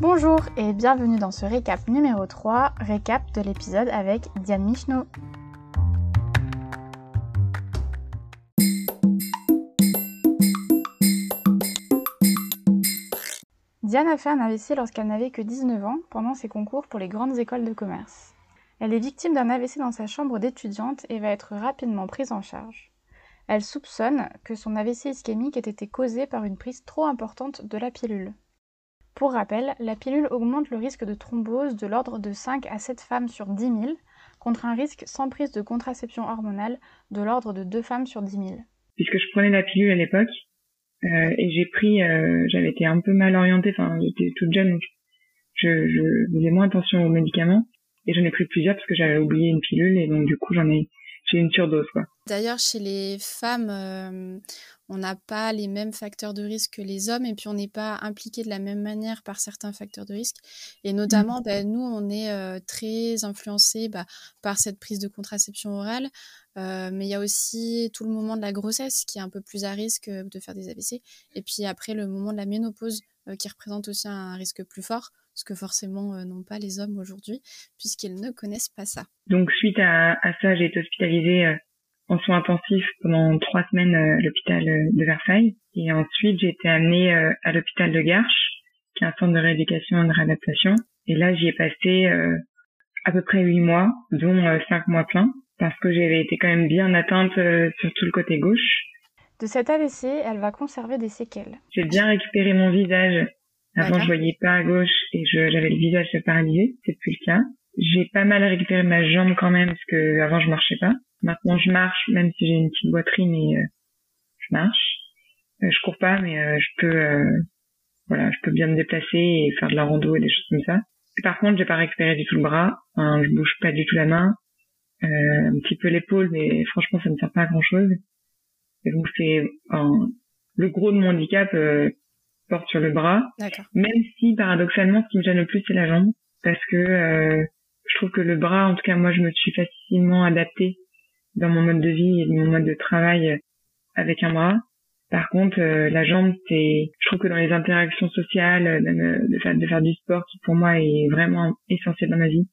Bonjour et bienvenue dans ce récap numéro 3, récap de l'épisode avec Diane Michno. Diane a fait un AVC lorsqu'elle n'avait que 19 ans pendant ses concours pour les grandes écoles de commerce. Elle est victime d'un AVC dans sa chambre d'étudiante et va être rapidement prise en charge. Elle soupçonne que son AVC ischémique ait été causé par une prise trop importante de la pilule. Pour rappel, la pilule augmente le risque de thrombose de l'ordre de 5 à 7 femmes sur 10 000, contre un risque sans prise de contraception hormonale de l'ordre de 2 femmes sur 10 000. Puisque je prenais la pilule à l'époque, euh, et j'ai pris, euh, j'avais été un peu mal orientée, enfin j'étais toute jeune, donc je, je faisais moins attention aux médicaments, et j'en ai pris plusieurs parce que j'avais oublié une pilule, et donc du coup j'en ai j'ai une surdose quoi. D'ailleurs, chez les femmes, euh, on n'a pas les mêmes facteurs de risque que les hommes et puis on n'est pas impliqué de la même manière par certains facteurs de risque. Et notamment, mmh. bah, nous, on est euh, très influencé bah, par cette prise de contraception orale. Euh, mais il y a aussi tout le moment de la grossesse qui est un peu plus à risque de faire des AVC. Et puis après, le moment de la ménopause qui représente aussi un risque plus fort ce que forcément n'ont pas les hommes aujourd'hui, puisqu'ils ne connaissent pas ça. Donc suite à, à ça, j'ai été hospitalisée en soins intensifs pendant trois semaines euh, à l'hôpital euh, de Versailles. Et ensuite, j'ai été amenée euh, à l'hôpital de Garches, qui est un centre de rééducation et de réadaptation. Et là, j'y ai passé à peu près huit mois, dont cinq mois pleins, parce que j'avais été quand même bien atteinte sur tout le côté gauche. De cet AVC, elle va conserver des séquelles. J'ai bien récupéré mon visage. Avant, je voyais pas à gauche et j'avais le visage paralysé. C'est plus le cas. J'ai pas mal récupéré ma jambe quand même, parce que avant, je marchais pas. Maintenant, je marche, même si j'ai une petite boiterie, mais euh, je marche. Euh, je cours pas, mais euh, je peux, voilà, je peux bien me déplacer et faire de la rando et des choses comme ça. par contre, j'ai pas récupéré du tout le bras. Enfin, je bouge pas du tout la main. un petit peu l'épaule, mais franchement, ça ne sert pas à grand chose. Et donc, c'est le gros de mon handicap porte sur le bras. Même si, paradoxalement, ce qui me gêne le plus, c'est la jambe, parce que je trouve que le bras, en tout cas, moi, je me suis facilement adaptée dans mon mode de vie et mon mode de travail avec un bras. Par contre, euh, la jambe, c'est, je trouve que dans les interactions sociales, euh, de, faire, du sport, qui pour moi est vraiment essentiel dans ma vie,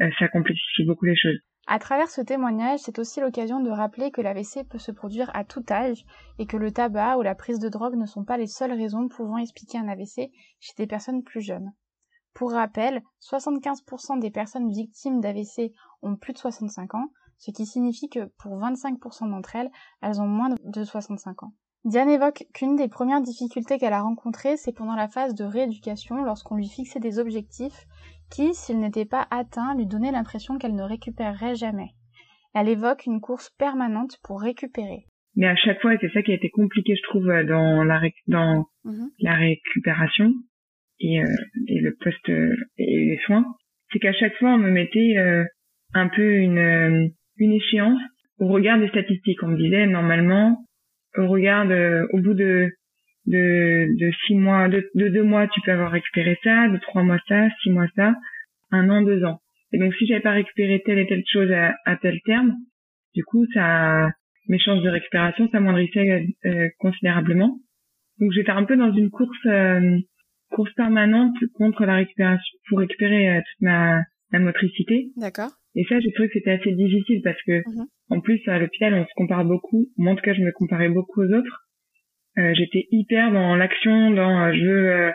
euh, ça complexifie beaucoup les choses. À travers ce témoignage, c'est aussi l'occasion de rappeler que l'AVC peut se produire à tout âge et que le tabac ou la prise de drogue ne sont pas les seules raisons pouvant expliquer un AVC chez des personnes plus jeunes. Pour rappel, 75% des personnes victimes d'AVC ont plus de 65 ans, ce qui signifie que pour 25% d'entre elles, elles ont moins de 65 ans. Diane évoque qu'une des premières difficultés qu'elle a rencontrées, c'est pendant la phase de rééducation, lorsqu'on lui fixait des objectifs qui, s'ils n'étaient pas atteints, lui donnaient l'impression qu'elle ne récupérerait jamais. Elle évoque une course permanente pour récupérer. Mais à chaque fois, c'est ça qui a été compliqué, je trouve, dans la, dans mhm. la récupération et, euh, et le poste euh, et les soins, c'est qu'à chaque fois, on me mettait euh, un peu une une échéance au regard des statistiques. On me disait normalement, au regard au bout de, de, de six mois, de, de, deux mois, tu peux avoir récupéré ça, de trois mois ça, six mois ça, un an, deux ans. Et donc si j'avais pas récupéré telle et telle chose à, à tel terme, du coup ça, mes chances de récupération s'amoindrissaient euh, considérablement. Donc j'étais un peu dans une course, euh, course permanente contre la récupération pour récupérer euh, toute ma, ma motricité. D'accord. Et ça, j'ai trouvé que c'était assez difficile parce que, mhm. en plus, à l'hôpital, on se compare beaucoup. Moi, en tout cas, je me comparais beaucoup aux autres. Euh, j'étais hyper dans l'action, dans euh, je veux euh,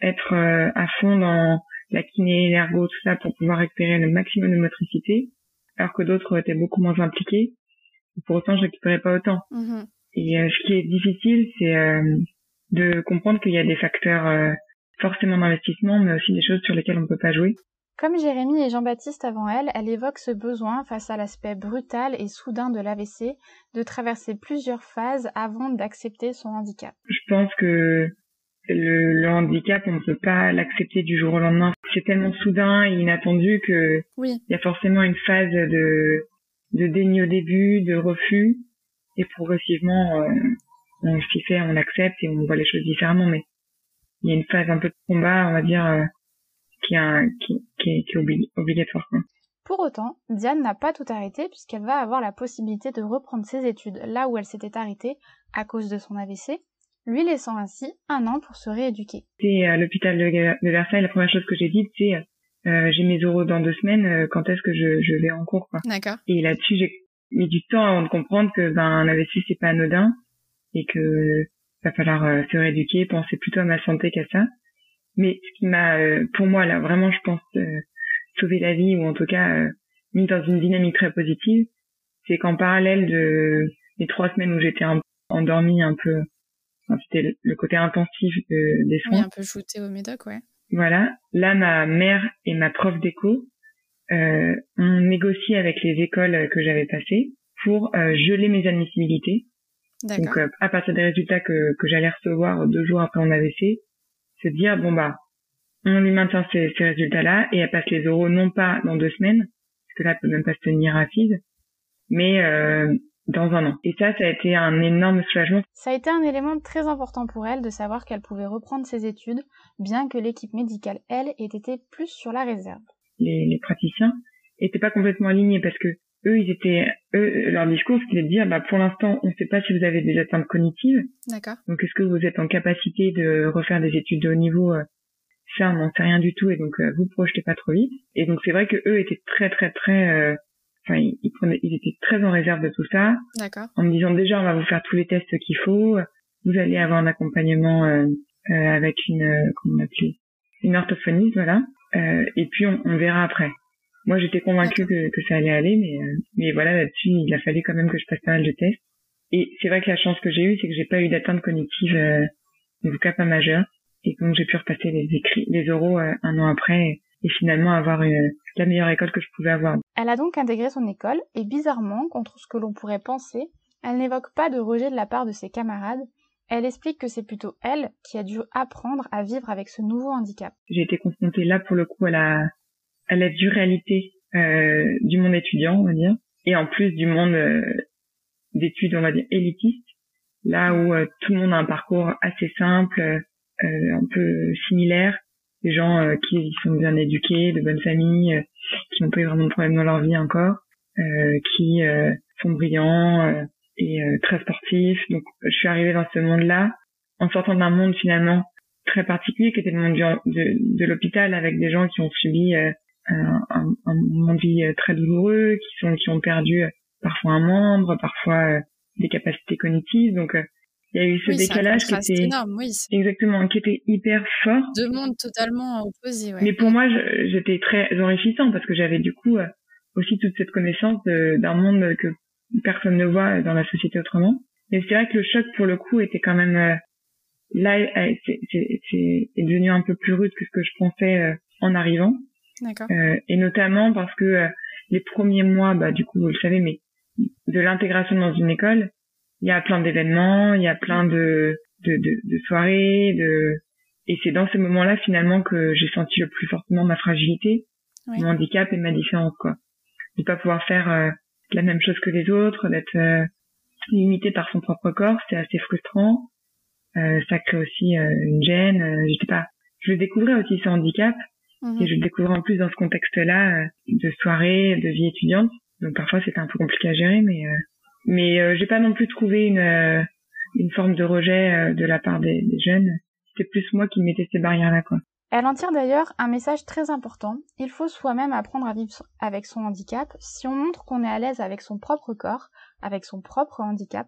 être euh, à fond dans la kiné, l'ergo, tout ça pour pouvoir récupérer le maximum de motricité, alors que d'autres étaient beaucoup moins impliqués. Et pour autant, je récupérais pas autant. Mhm. Et ce qui est difficile, c'est de comprendre qu'il y a des facteurs forcément d'investissement, mais aussi des choses sur lesquelles on ne peut pas jouer. Comme Jérémy et Jean-Baptiste avant elle, elle évoque ce besoin, face à l'aspect brutal et soudain de l'AVC, de traverser plusieurs phases avant d'accepter son handicap. Je pense que le, handicap, on ne peut pas l'accepter du jour au lendemain. C'est tellement soudain et inattendu que il y a forcément une phase de, de déni au début, de refus, et progressivement, euh, on s'y fait, on l'accepte et on voit les choses différemment. Mais il y a une phase un peu de combat, on va dire. Euh, qui, est, obligatoire. Pour autant, Diane n'a pas tout arrêté puisqu'elle va avoir la possibilité de reprendre ses études là où elle s'était arrêtée à cause de son AVC, lui laissant ainsi un an pour se rééduquer. C'est à l'hôpital de, Versailles, la première chose que j'ai dite, c'est euh, j'ai mes euros dans deux semaines, euh, quand est-ce que je, je vais en cours quoi. D'accord. Et là-dessus, j'ai mis du temps avant de comprendre que ben un AVC c'est pas anodin et que va falloir euh, se rééduquer, penser plutôt à ma santé qu'à ça. Mais ce qui m'a, euh, pour moi là, vraiment, je pense sauver la vie ou en tout cas mis dans une dynamique très positive, c'est qu'en parallèle de les trois semaines où j'étais endormie un peu c'était le côté intensif des soins. Oui, un peu shooté au médoc, ouais. Voilà. Là, ma mère et ma prof d'éco euh, ont négocié avec les écoles que j'avais passées pour euh, geler mes admissibilités. Donc, euh, à partir des résultats que, que j'allais recevoir deux jours après mon AVC, se dire, bon bah, on lui maintient ces, ces résultats-là et elle passe les euros non pas dans deux semaines, parce que là, elle peut même pas se tenir rapide, mais euh, dans un an. Et ça, ça a été un énorme soulagement. Ça a été un élément très important pour elle de savoir qu'elle pouvait reprendre ses études, bien que l'équipe médicale, elle, ait été plus sur la réserve. Les, les praticiens étaient pas complètement alignés parce que eux, ils étaient, eux, leur discours, c'était de dire, bah, pour l'instant, on ne sait pas si vous avez des atteintes cognitives. D'accord. Donc, est-ce que vous êtes en capacité de refaire des études de haut niveau? Euh, ça, on n'en sait rien du tout et donc, euh, vous projetez pas trop vite. Et donc, c'est vrai que eux étaient très, très, très, euh, enfin, ils, prenaient, ils étaient très en réserve de tout ça. D'accord. En me disant déjà, on va vous faire tous les tests qu'il faut. Vous allez avoir un accompagnement euh, euh, avec une, euh, comment on appelait, une orthophoniste, voilà. Euh, et puis on, on, verra après. Moi, j'étais convaincue que, que, ça allait aller, mais mais voilà, là-dessus, il a fallu quand même que je passe pas mal de tests. Et c'est vrai que la chance que j'ai eue, c'est que j'ai pas eu d'atteinte cognitive, en tout cas pas majeure, et donc j'ai pu repasser les écrits, les oraux un an après et finalement avoir une, la meilleure école que je pouvais avoir. Elle a donc intégré son école et bizarrement, contre ce que l'on pourrait penser, elle n'évoque pas de rejet de la part de ses camarades. Elle explique que c'est plutôt elle qui a dû apprendre à vivre avec ce nouveau handicap. J'ai été confrontée là pour le coup à la, à la dure réalité euh, du monde étudiant, on va dire, et en plus du monde euh, d'études, on va dire, élitiste, là où euh, tout le monde a un parcours assez simple, euh, un peu similaire, des gens euh, qui sont bien éduqués, de bonnes familles, euh, qui n'ont pas eu vraiment de problème dans leur vie encore, qui sont brillants et très sportifs. Donc je suis arrivée dans ce monde-là en sortant d'un monde finalement très particulier qui était le monde de, de l'hôpital avec des gens qui ont subi un, un, monde de vie très douloureux, qui sont qui ont perdu parfois un membre, parfois des capacités cognitives. Donc il y a eu ce décalage qui était énorme, oui, exactement qui était hyper fort deux mondes totalement opposés ouais. mais pour moi j'étais très enrichissant parce que j'avais du coup euh, aussi toute cette connaissance d'un monde que personne ne voit dans la société autrement mais c'est vrai que le choc pour le coup était quand même euh, là euh, c'est devenu un peu plus rude que ce que je pensais en arrivant d'accord et notamment parce que les premiers mois bah du coup vous le savez mais de l'intégration dans une école il y a plein d'événements, il y a plein de, de, de, de soirées, de et c'est dans ces moments-là finalement que j'ai senti le plus fortement ma fragilité, mon handicap et ma différence quoi. De pas pouvoir faire euh, la même chose que les autres, d'être euh, limité par son propre corps, c'est assez frustrant. Euh, ça crée aussi euh, une gêne. Euh, j'étais pas, je découvrais aussi ce handicap mhm. et je le découvrais en plus dans ce contexte-là de soirée, de vie étudiante. Donc parfois c'était un peu compliqué à gérer, mais mais euh, j'ai pas non plus trouvé une, euh, une forme de rejet euh, de la part des, des jeunes. C'était plus moi qui mettais ces barrières-là, quoi. Elle en tire d'ailleurs un message très important. Il faut soi-même apprendre à vivre avec son handicap. Si on montre qu'on est à l'aise avec son propre corps, avec son propre handicap,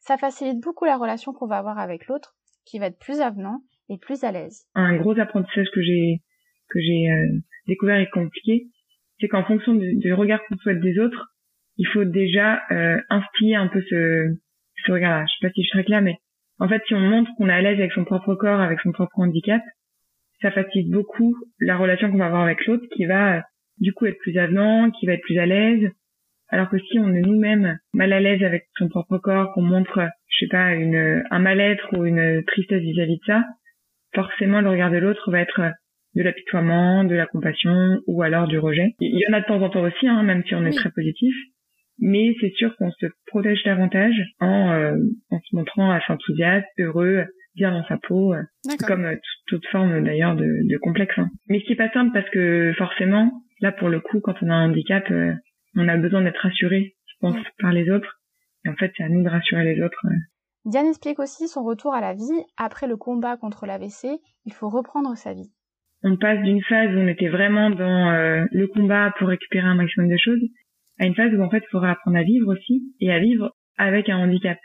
ça facilite beaucoup la relation qu'on va avoir avec l'autre, qui va être plus avenant et plus à l'aise. Un gros apprentissage que j'ai que j'ai euh, découvert et compliqué, c'est qu'en fonction du, du regard qu'on souhaite des autres, il faut déjà euh, instiller un peu ce, ce regard-là. Je sais pas si je très claire, mais en fait, si on montre qu'on est à l'aise avec son propre corps, avec son propre handicap, ça facilite beaucoup la relation qu'on va avoir avec l'autre, qui va du coup être plus avenant, qui va être plus à l'aise. Alors que si on est nous-mêmes mal à l'aise avec son propre corps, qu'on montre, je sais pas, une, un mal-être ou une tristesse vis-à-vis de ça, forcément le regard de l'autre va être de l'apitoiement, de la compassion ou alors du rejet. Il y en a de temps en temps aussi, hein, même si on est très positif mais c'est sûr qu'on se protège davantage en, euh, en se montrant assez enthousiaste, heureux, bien dans sa peau, euh, comme euh, toute forme d'ailleurs de, de, complexe. Hein. Mais ce qui est pas simple parce que forcément, là pour le coup, quand on a un handicap, on a besoin d'être rassuré, je pense, par les autres. Et en fait, c'est à nous de rassurer les autres Diane explique aussi son retour à la vie. Après le combat contre l'AVC, il faut reprendre sa vie. On passe d'une phase où on était vraiment dans euh, le combat pour récupérer un maximum de choses à une phase où en fait il faudrait apprendre à vivre aussi et à vivre avec un handicap.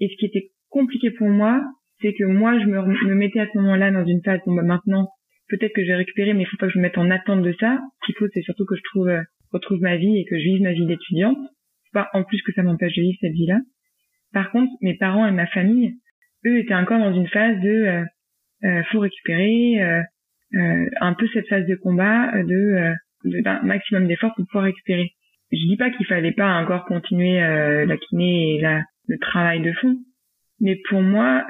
Et ce qui était compliqué pour moi, c'est que moi je me, mettais à ce moment-là dans une phase où bah, maintenant peut-être que je vais récupérer mais il faut pas que je me mette en attente de ça. Ce qu'il faut c'est surtout que je trouve euh, retrouve ma vie et que je vive ma vie d'étudiante. Pas en plus que ça m'empêche de vivre cette vie-là. Par contre, mes parents et ma famille, eux étaient encore dans une phase de euh, euh faut récupérer, euh, un peu cette phase de combat de d'un maximum d'efforts pour pouvoir récupérer. Je dis pas qu'il fallait pas encore continuer la kiné et la, le travail de fond, mais pour moi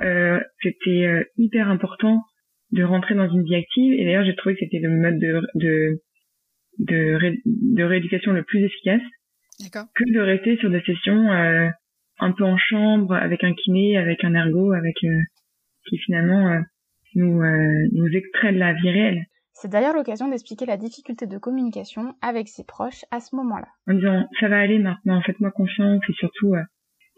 c'était hyper important de rentrer dans une vie active et d'ailleurs j'ai trouvé que c'était le mode de, de de, de rééducation le plus efficace que de rester sur des sessions euh, un peu en chambre avec un kiné, avec un ergo, avec euh, qui finalement euh, nous nous extrait de la vie réelle. C'est d'ailleurs l'occasion d'expliquer la difficulté de communication avec ses proches à ce moment-là. En disant ça va aller maintenant, faites-moi confiance et surtout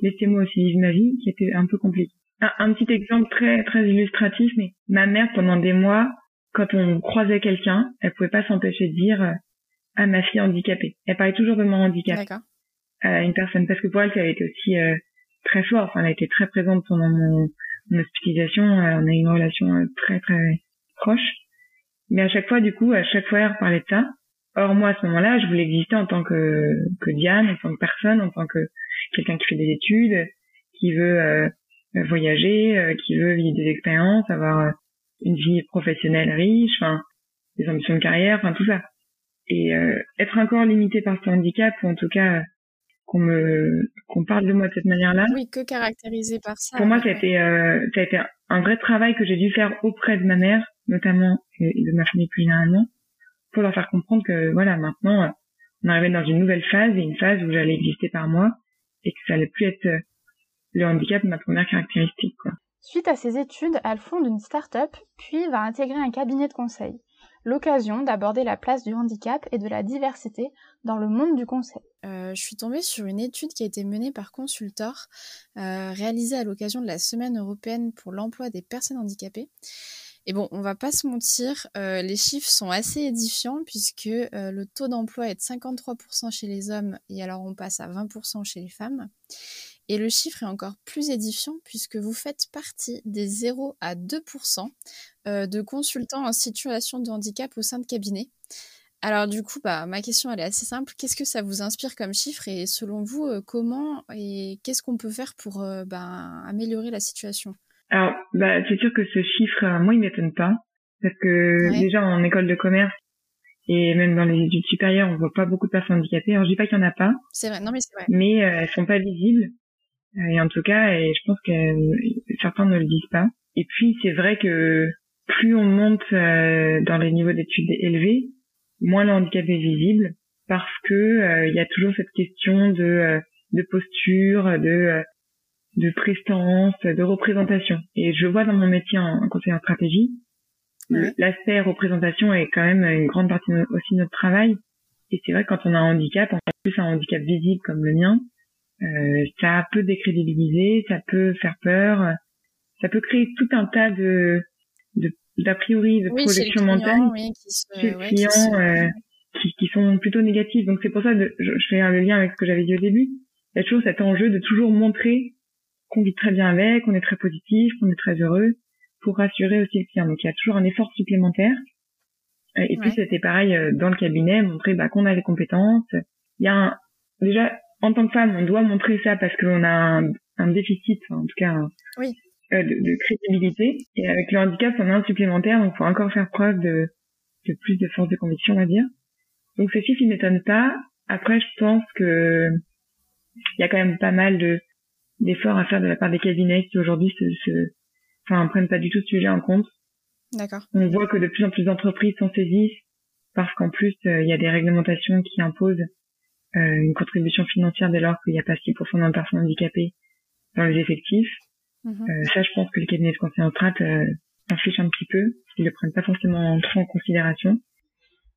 laissez-moi aussi vivre ma vie, qui était un peu compliqué. Un, un, petit exemple très très illustratif, mais ma mère pendant des mois, quand on croisait quelqu'un, elle pouvait pas s'empêcher de dire à ma fille handicapée. Elle parlait toujours de mon handicap à une personne parce que pour elle, ça a été aussi euh, très fort. Enfin, elle a été très présente pendant mon, mon hospitalisation. Euh, on a une relation euh, très très proche. Mais à chaque fois, du coup, à chaque fois, elle parlait de ça. Or, moi, à ce moment-là, je voulais exister en tant que, que Diane, en tant que personne, en tant que quelqu'un qui fait des études, qui veut voyager, qui veut vivre des expériences, avoir une vie professionnelle riche, enfin, des ambitions de carrière, enfin, tout ça et euh, être encore limité par ce handicap ou en tout cas qu'on me qu'on parle de moi de cette manière-là. Oui, que caractérisé par ça. Pour moi, ça a été euh, ça a été un vrai travail que j'ai dû faire auprès de ma mère, notamment et de ma famille plus généralement, pour leur faire comprendre que voilà, maintenant on arrivait dans une nouvelle phase et une phase où j'allais exister par moi et que ça allait plus être euh, le handicap ma première caractéristique quoi. Suite à ses études, elle fonde une start-up, puis va intégrer un cabinet de conseil l'occasion d'aborder la place du handicap et de la diversité dans le monde du conseil. Euh, je suis tombée sur une étude qui a été menée par Consultor, euh, réalisée à l'occasion de la Semaine européenne pour l'emploi des personnes handicapées. Et bon, on va pas se mentir, euh, les chiffres sont assez édifiants puisque le taux d'emploi est de 53% chez les hommes et alors on passe à 20% chez les femmes. Et le chiffre est encore plus édifiant puisque vous faites partie des 0 à 2% euh, de consultants en situation de handicap au sein de cabinet. Alors du coup, bah, ma question elle est assez simple. Qu'est-ce que ça vous inspire comme chiffre et selon vous, euh, comment et qu'est-ce qu'on peut faire pour euh, bah, améliorer la situation? Alors, bah, c'est sûr que ce chiffre, moi, il m'étonne pas parce que déjà en école de commerce et même dans les études supérieures, on voit pas beaucoup de personnes handicapées. Alors je dis pas qu'il y en a pas. C'est vrai, non mais c'est vrai. Mais elles sont pas visibles. Et en tout cas, et je pense que certains ne le disent pas. Et puis c'est vrai que plus on monte euh, dans les niveaux d'études élevés, moins le handicap est visible parce que euh, il y a toujours cette question de euh, de posture, de de prestance, de représentation. Et je vois dans mon métier en, conseiller en stratégie, l'aspect représentation est quand même une grande partie aussi de notre travail. Et c'est vrai que quand on a un handicap, en plus un handicap visible comme le mien, euh, ça peut décrédibiliser, ça peut faire peur, ça peut créer tout un tas de d'a priori de projections mentales chez le client euh, qui, qui, sont plutôt négatives. Donc c'est pour ça que je, fais le lien avec ce que j'avais dit au début. Il y a toujours cet enjeu de toujours montrer qu'on vit très bien avec, qu'on est très positif, qu'on est très heureux, pour rassurer aussi le client. Donc il y a toujours un effort supplémentaire. Et puis c'était pareil euh, dans le cabinet, montrer bah, qu'on a les compétences. Il y a un, déjà en tant que femme, on doit montrer ça parce qu'on a un, un, déficit, en tout cas oui. euh, de, de, crédibilité. Et avec le handicap, on a un supplémentaire, donc faut encore faire preuve de, de plus de force de conviction, on va dire. Donc ces chiffres, ils m'étonnent pas. Après, je pense que il y a quand même pas mal de d'efforts à faire de la part des cabinets qui aujourd'hui se, se enfin prennent pas du tout ce sujet en compte. D'accord. On voit que de plus en plus d'entreprises s'en saisissent parce qu'en plus euh, il y a des réglementations qui imposent une contribution financière dès lors qu'il n'y a pas 6% d'un personnes handicapées dans les effectifs. Mhm. Euh, ça, je pense que les cabinets de conseil en strat euh, s'en fichent un petit peu. Ils le prennent pas forcément trop en considération.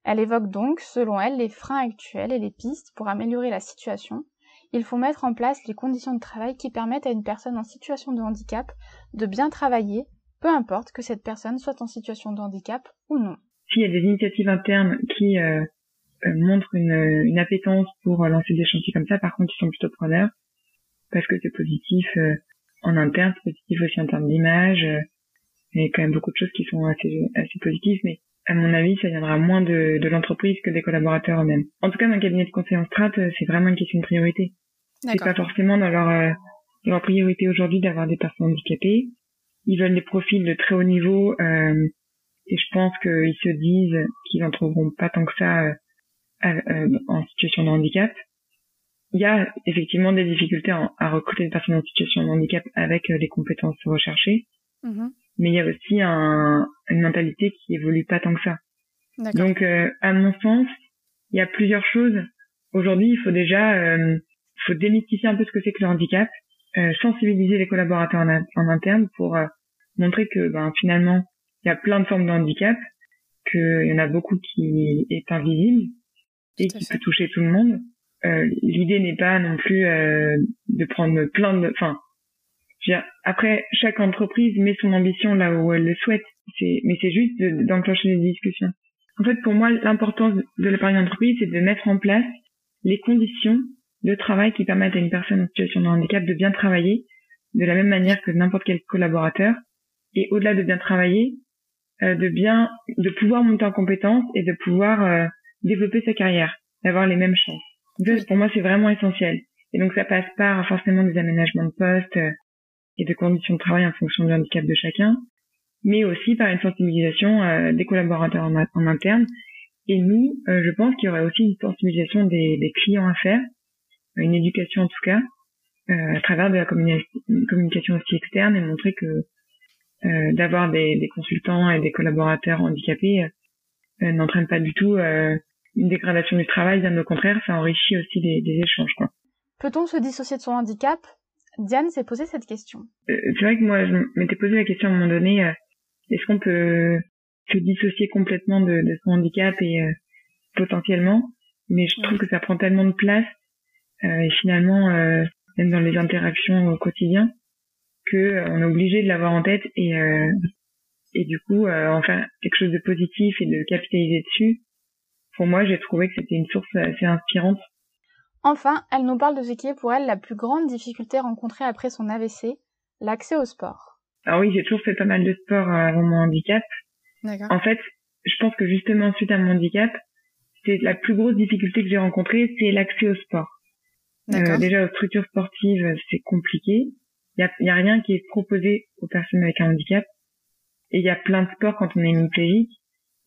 Elle évoque donc, selon elle, les freins actuels et les pistes pour améliorer la situation il faut mettre en place les conditions de travail qui permettent à une personne en situation de handicap de bien travailler, peu importe que cette personne soit en situation de handicap ou non. S'il y a des initiatives internes qui euh, euh, montrent une, une, appétence pour lancer des chantiers comme ça, par contre, ils sont plutôt preneurs parce que c'est positif euh, en interne, c'est positif aussi en termes d'image. il y a quand même beaucoup de choses qui sont assez, assez positives, mais à mon avis, ça viendra moins de, de l'entreprise que des collaborateurs eux-mêmes. En tout cas, dans le cabinet de conseil en strat, c'est vraiment une question de priorité. C'est pas forcément dans leur, dans leur priorité aujourd'hui d'avoir des personnes handicapées ils veulent des profils de très haut niveau euh, et je pense qu'ils se disent qu'ils n'en trouveront pas tant que ça euh, euh, en situation de handicap. Il y a effectivement des difficultés à, recruter des personnes en situation de handicap avec les compétences recherchées, mm-hmm. mais il y a aussi un, une mentalité qui évolue pas tant que ça. Donc, à mon sens, il y a plusieurs choses. Aujourd'hui, il faut déjà, il faut démystifier un peu ce que c'est que le handicap, sensibiliser les collaborateurs en, en interne pour montrer que ben, finalement, il y a plein de formes de handicap, qu'il y en a beaucoup qui est invisible et qui peut toucher tout le monde. Euh, L'idée n'est pas non plus euh, de prendre plein de... Enfin, après, chaque entreprise met son ambition là où elle le souhaite, mais c'est juste d'enclencher des discussions. En fait, pour moi, l'importance de l'épargne d'entreprise, c'est de mettre en place les conditions de travail qui permettent à une personne en situation de handicap de bien travailler de la même manière que n'importe quel collaborateur et au-delà de bien travailler, euh, de bien, de pouvoir monter en compétence et de pouvoir euh, développer sa carrière, d'avoir les mêmes chances. Donc, pour moi, c'est vraiment essentiel. Et donc, ça passe par forcément des aménagements de poste euh, et de conditions de travail en fonction du handicap de chacun, mais aussi par une sensibilisation des collaborateurs en, interne. Et nous, je pense qu'il y aurait aussi une sensibilisation des, des clients à faire, une éducation en tout cas, à travers de la communication aussi externe et montrer que euh, d'avoir des, des, consultants et des collaborateurs handicapés euh, euh, n'entraîne pas du tout une dégradation du travail, bien au contraire, ça enrichit aussi des, des échanges. Quoi. Peut-on se dissocier de son handicap? Diane s'est posé cette question. c'est vrai que moi, je m'étais posé la question à un moment donné, est-ce qu'on peut se dissocier complètement de, de son handicap et potentiellement, mais je trouve que ça prend tellement de place et finalement, même dans les interactions au quotidien, que euh, on est obligé de l'avoir en tête et euh, et du coup euh, en faire quelque chose de positif et de capitaliser dessus. Pour moi, j'ai trouvé que c'était une source assez inspirante. Enfin, elle nous parle de ce qui est pour elle la plus grande difficulté rencontrée après son AVC, l'accès au sport. Alors oui, j'ai toujours fait pas mal de sport avant mon handicap. En fait, je pense que justement suite à mon handicap, c'est la plus grosse difficulté que j'ai rencontrée, c'est l'accès au sport. Euh, déjà aux structures sportives, c'est compliqué. Il y a, y a, rien qui est proposé aux personnes avec un handicap. Et il y a plein de sports quand on est hémiplégique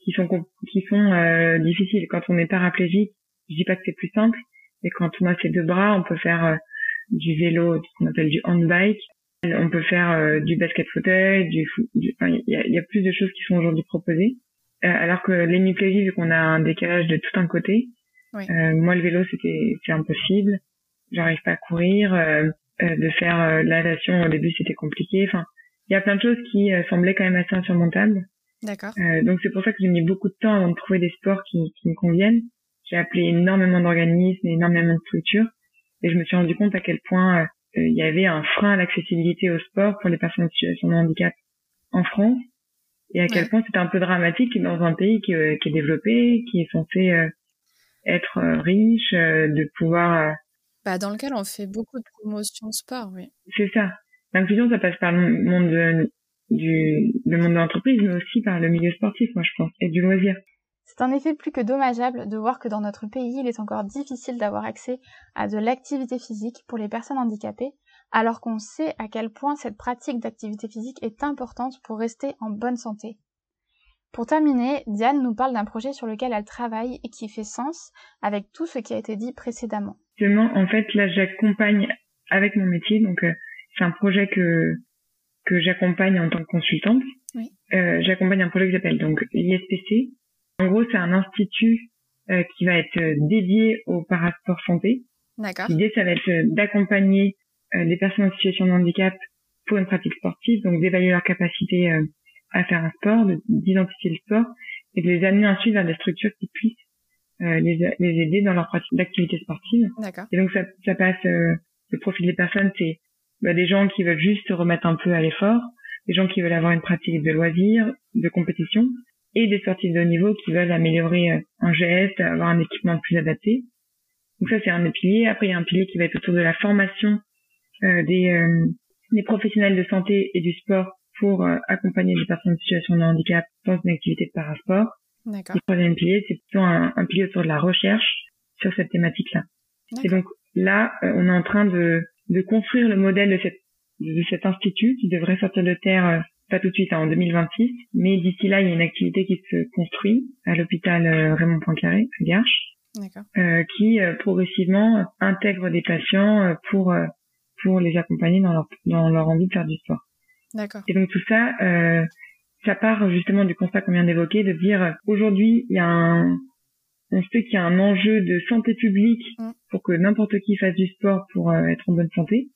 qui sont qui sont euh, difficiles. Quand on est paraplégique, je dis pas que c'est plus simple, mais quand on a ses deux bras, on peut faire euh, du vélo, ce qu'on appelle du handbike. On peut faire euh, du basket fauteuil, du, il y, a, y, a, plus de choses qui sont aujourd'hui proposées. alors que l'hémiplégie, vu qu'on a un décalage de tout un côté, moi le vélo c'était c'est impossible. J'arrive pas à courir. Euh, de faire euh, la natation au début c'était compliqué. Enfin, il y a plein de choses qui euh, semblaient quand même assez insurmontables. D'accord. donc c'est pour ça que j'ai mis beaucoup de temps avant de trouver des sports qui, qui me conviennent. J'ai appelé énormément d'organismes, énormément de structures, et je me suis rendu compte à quel point il y avait un frein à l'accessibilité au sport pour les personnes en situation de handicap en France, et à quel point c'était un peu dramatique dans un pays qui, qui est développé, qui est censé être riche, de pouvoir bah, dans lequel on fait beaucoup de promotion sport, oui. C'est ça. L'inclusion, ça passe par le monde du monde de l'entreprise, mais aussi par le milieu sportif, moi je pense, et du loisir. C'est en effet plus que dommageable de voir que dans notre pays, il est encore difficile d'avoir accès à de l'activité physique pour les personnes handicapées, alors qu'on sait à quel point cette pratique d'activité physique est importante pour rester en bonne santé. Pour terminer, Diane nous parle d'un projet sur lequel elle travaille et qui fait sens avec tout ce qui a été dit précédemment en fait, là, j'accompagne avec mon métier. Donc, euh, c'est un projet que que j'accompagne en tant que consultante. Euh, j'accompagne un projet qui s'appelle donc l'ISPC. En gros, c'est un institut euh, qui va être dédié au parasport santé. L'idée, ça va être d'accompagner les personnes en situation de handicap pour une pratique sportive, donc d'évaluer leur capacité à faire un sport, d'identifier le sport et de les amener ensuite vers des structures qui puissent les, les aider dans leur pratique d'activité sportive. D'accord. Et donc ça, ça passe, le profil des personnes, c'est bah, des gens qui veulent juste se remettre un peu à l'effort, des gens qui veulent avoir une pratique de loisirs, de compétition, et des sportifs de haut niveau qui veulent améliorer euh, un geste, avoir un équipement plus adapté. Donc ça, c'est un des piliers. Après, il y a un pilier qui va être autour de la formation euh, des, euh, des professionnels de santé et du sport pour euh, accompagner les personnes en situation de handicap dans une activité de parasport. Le troisième pilier, c'est plutôt un, un, pilier autour de la recherche sur cette thématique-là. Et donc là, on est en train de, de construire le modèle de, cette, de cet institut qui devrait sortir de terre pas tout de suite, hein, en 2026, mais d'ici là, il y a une activité qui se construit à l'hôpital euh, Raymond Poincaré, à Garches, euh, qui euh, progressivement intègre des patients pour pour les accompagner dans leur dans leur envie de faire du sport. D'accord. Et donc tout ça, ça part justement du constat qu'on vient d'évoquer, de dire aujourd'hui, il y a un on sait qu'il y a un enjeu de santé publique mm. pour que n'importe qui fasse du sport pour être en bonne santé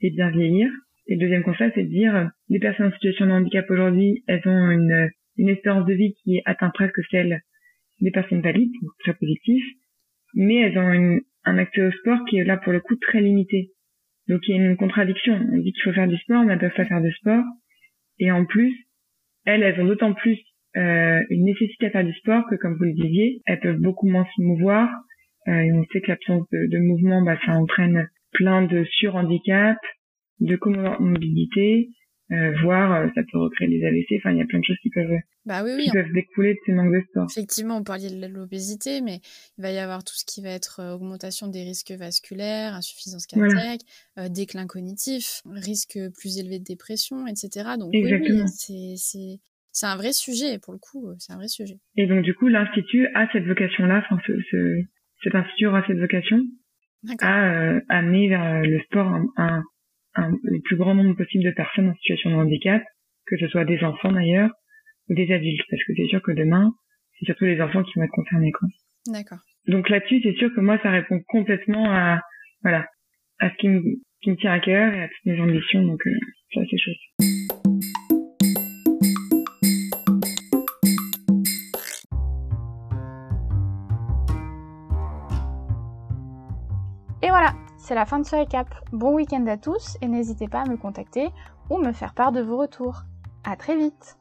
et bien vieillir. Et le deuxième constat, c'est de dire, les personnes en situation de handicap aujourd'hui, elles ont une, une espérance de vie qui atteint presque celle des personnes valides, donc très positif, mais elles ont une, un accès au sport qui est là pour le coup très limité. Donc il y a une contradiction. On dit qu'il faut faire du sport, mais elles peuvent pas faire de sport. Et en plus, elles, elles ont d'autant plus euh, une nécessité à faire du sport que, comme vous le disiez, elles peuvent beaucoup moins se mouvoir. Euh, et on sait que l'absence de, de, mouvement, bah, ça entraîne plein de surhandicap, de comorbidité, euh, voire euh, ça peut recréer des AVC. Enfin, il y a plein de choses qui peuvent, bah oui, oui, qui peuvent découler de ces manques de sport. Effectivement, on parlait de l'obésité, mais il va y avoir tout ce qui va être euh, augmentation des risques vasculaires, insuffisance cardiaque, euh, déclin cognitif, risque plus élevé de dépression, etc. Donc oui, oui c'est c'est un vrai sujet pour le coup, c'est un vrai sujet. Et donc du coup, l'institut a cette vocation-là, enfin ce, ce, cet institut aura cette vocation à euh, amener vers le sport un, un, le plus grand nombre possible de personnes en situation de handicap, que ce soit des enfants d'ailleurs, ou des adultes, parce que c'est sûr que demain, c'est surtout les enfants qui vont être concernés. Quoi. D'accord. Donc là-dessus, c'est sûr que moi, ça répond complètement à, voilà, à ce qui me, qui me tient à cœur et à toutes mes ambitions, donc euh, ça, c'est chouette. C'est la fin de ce récap. Bon week-end à tous et n'hésitez pas à me contacter ou me faire part de vos retours. À très vite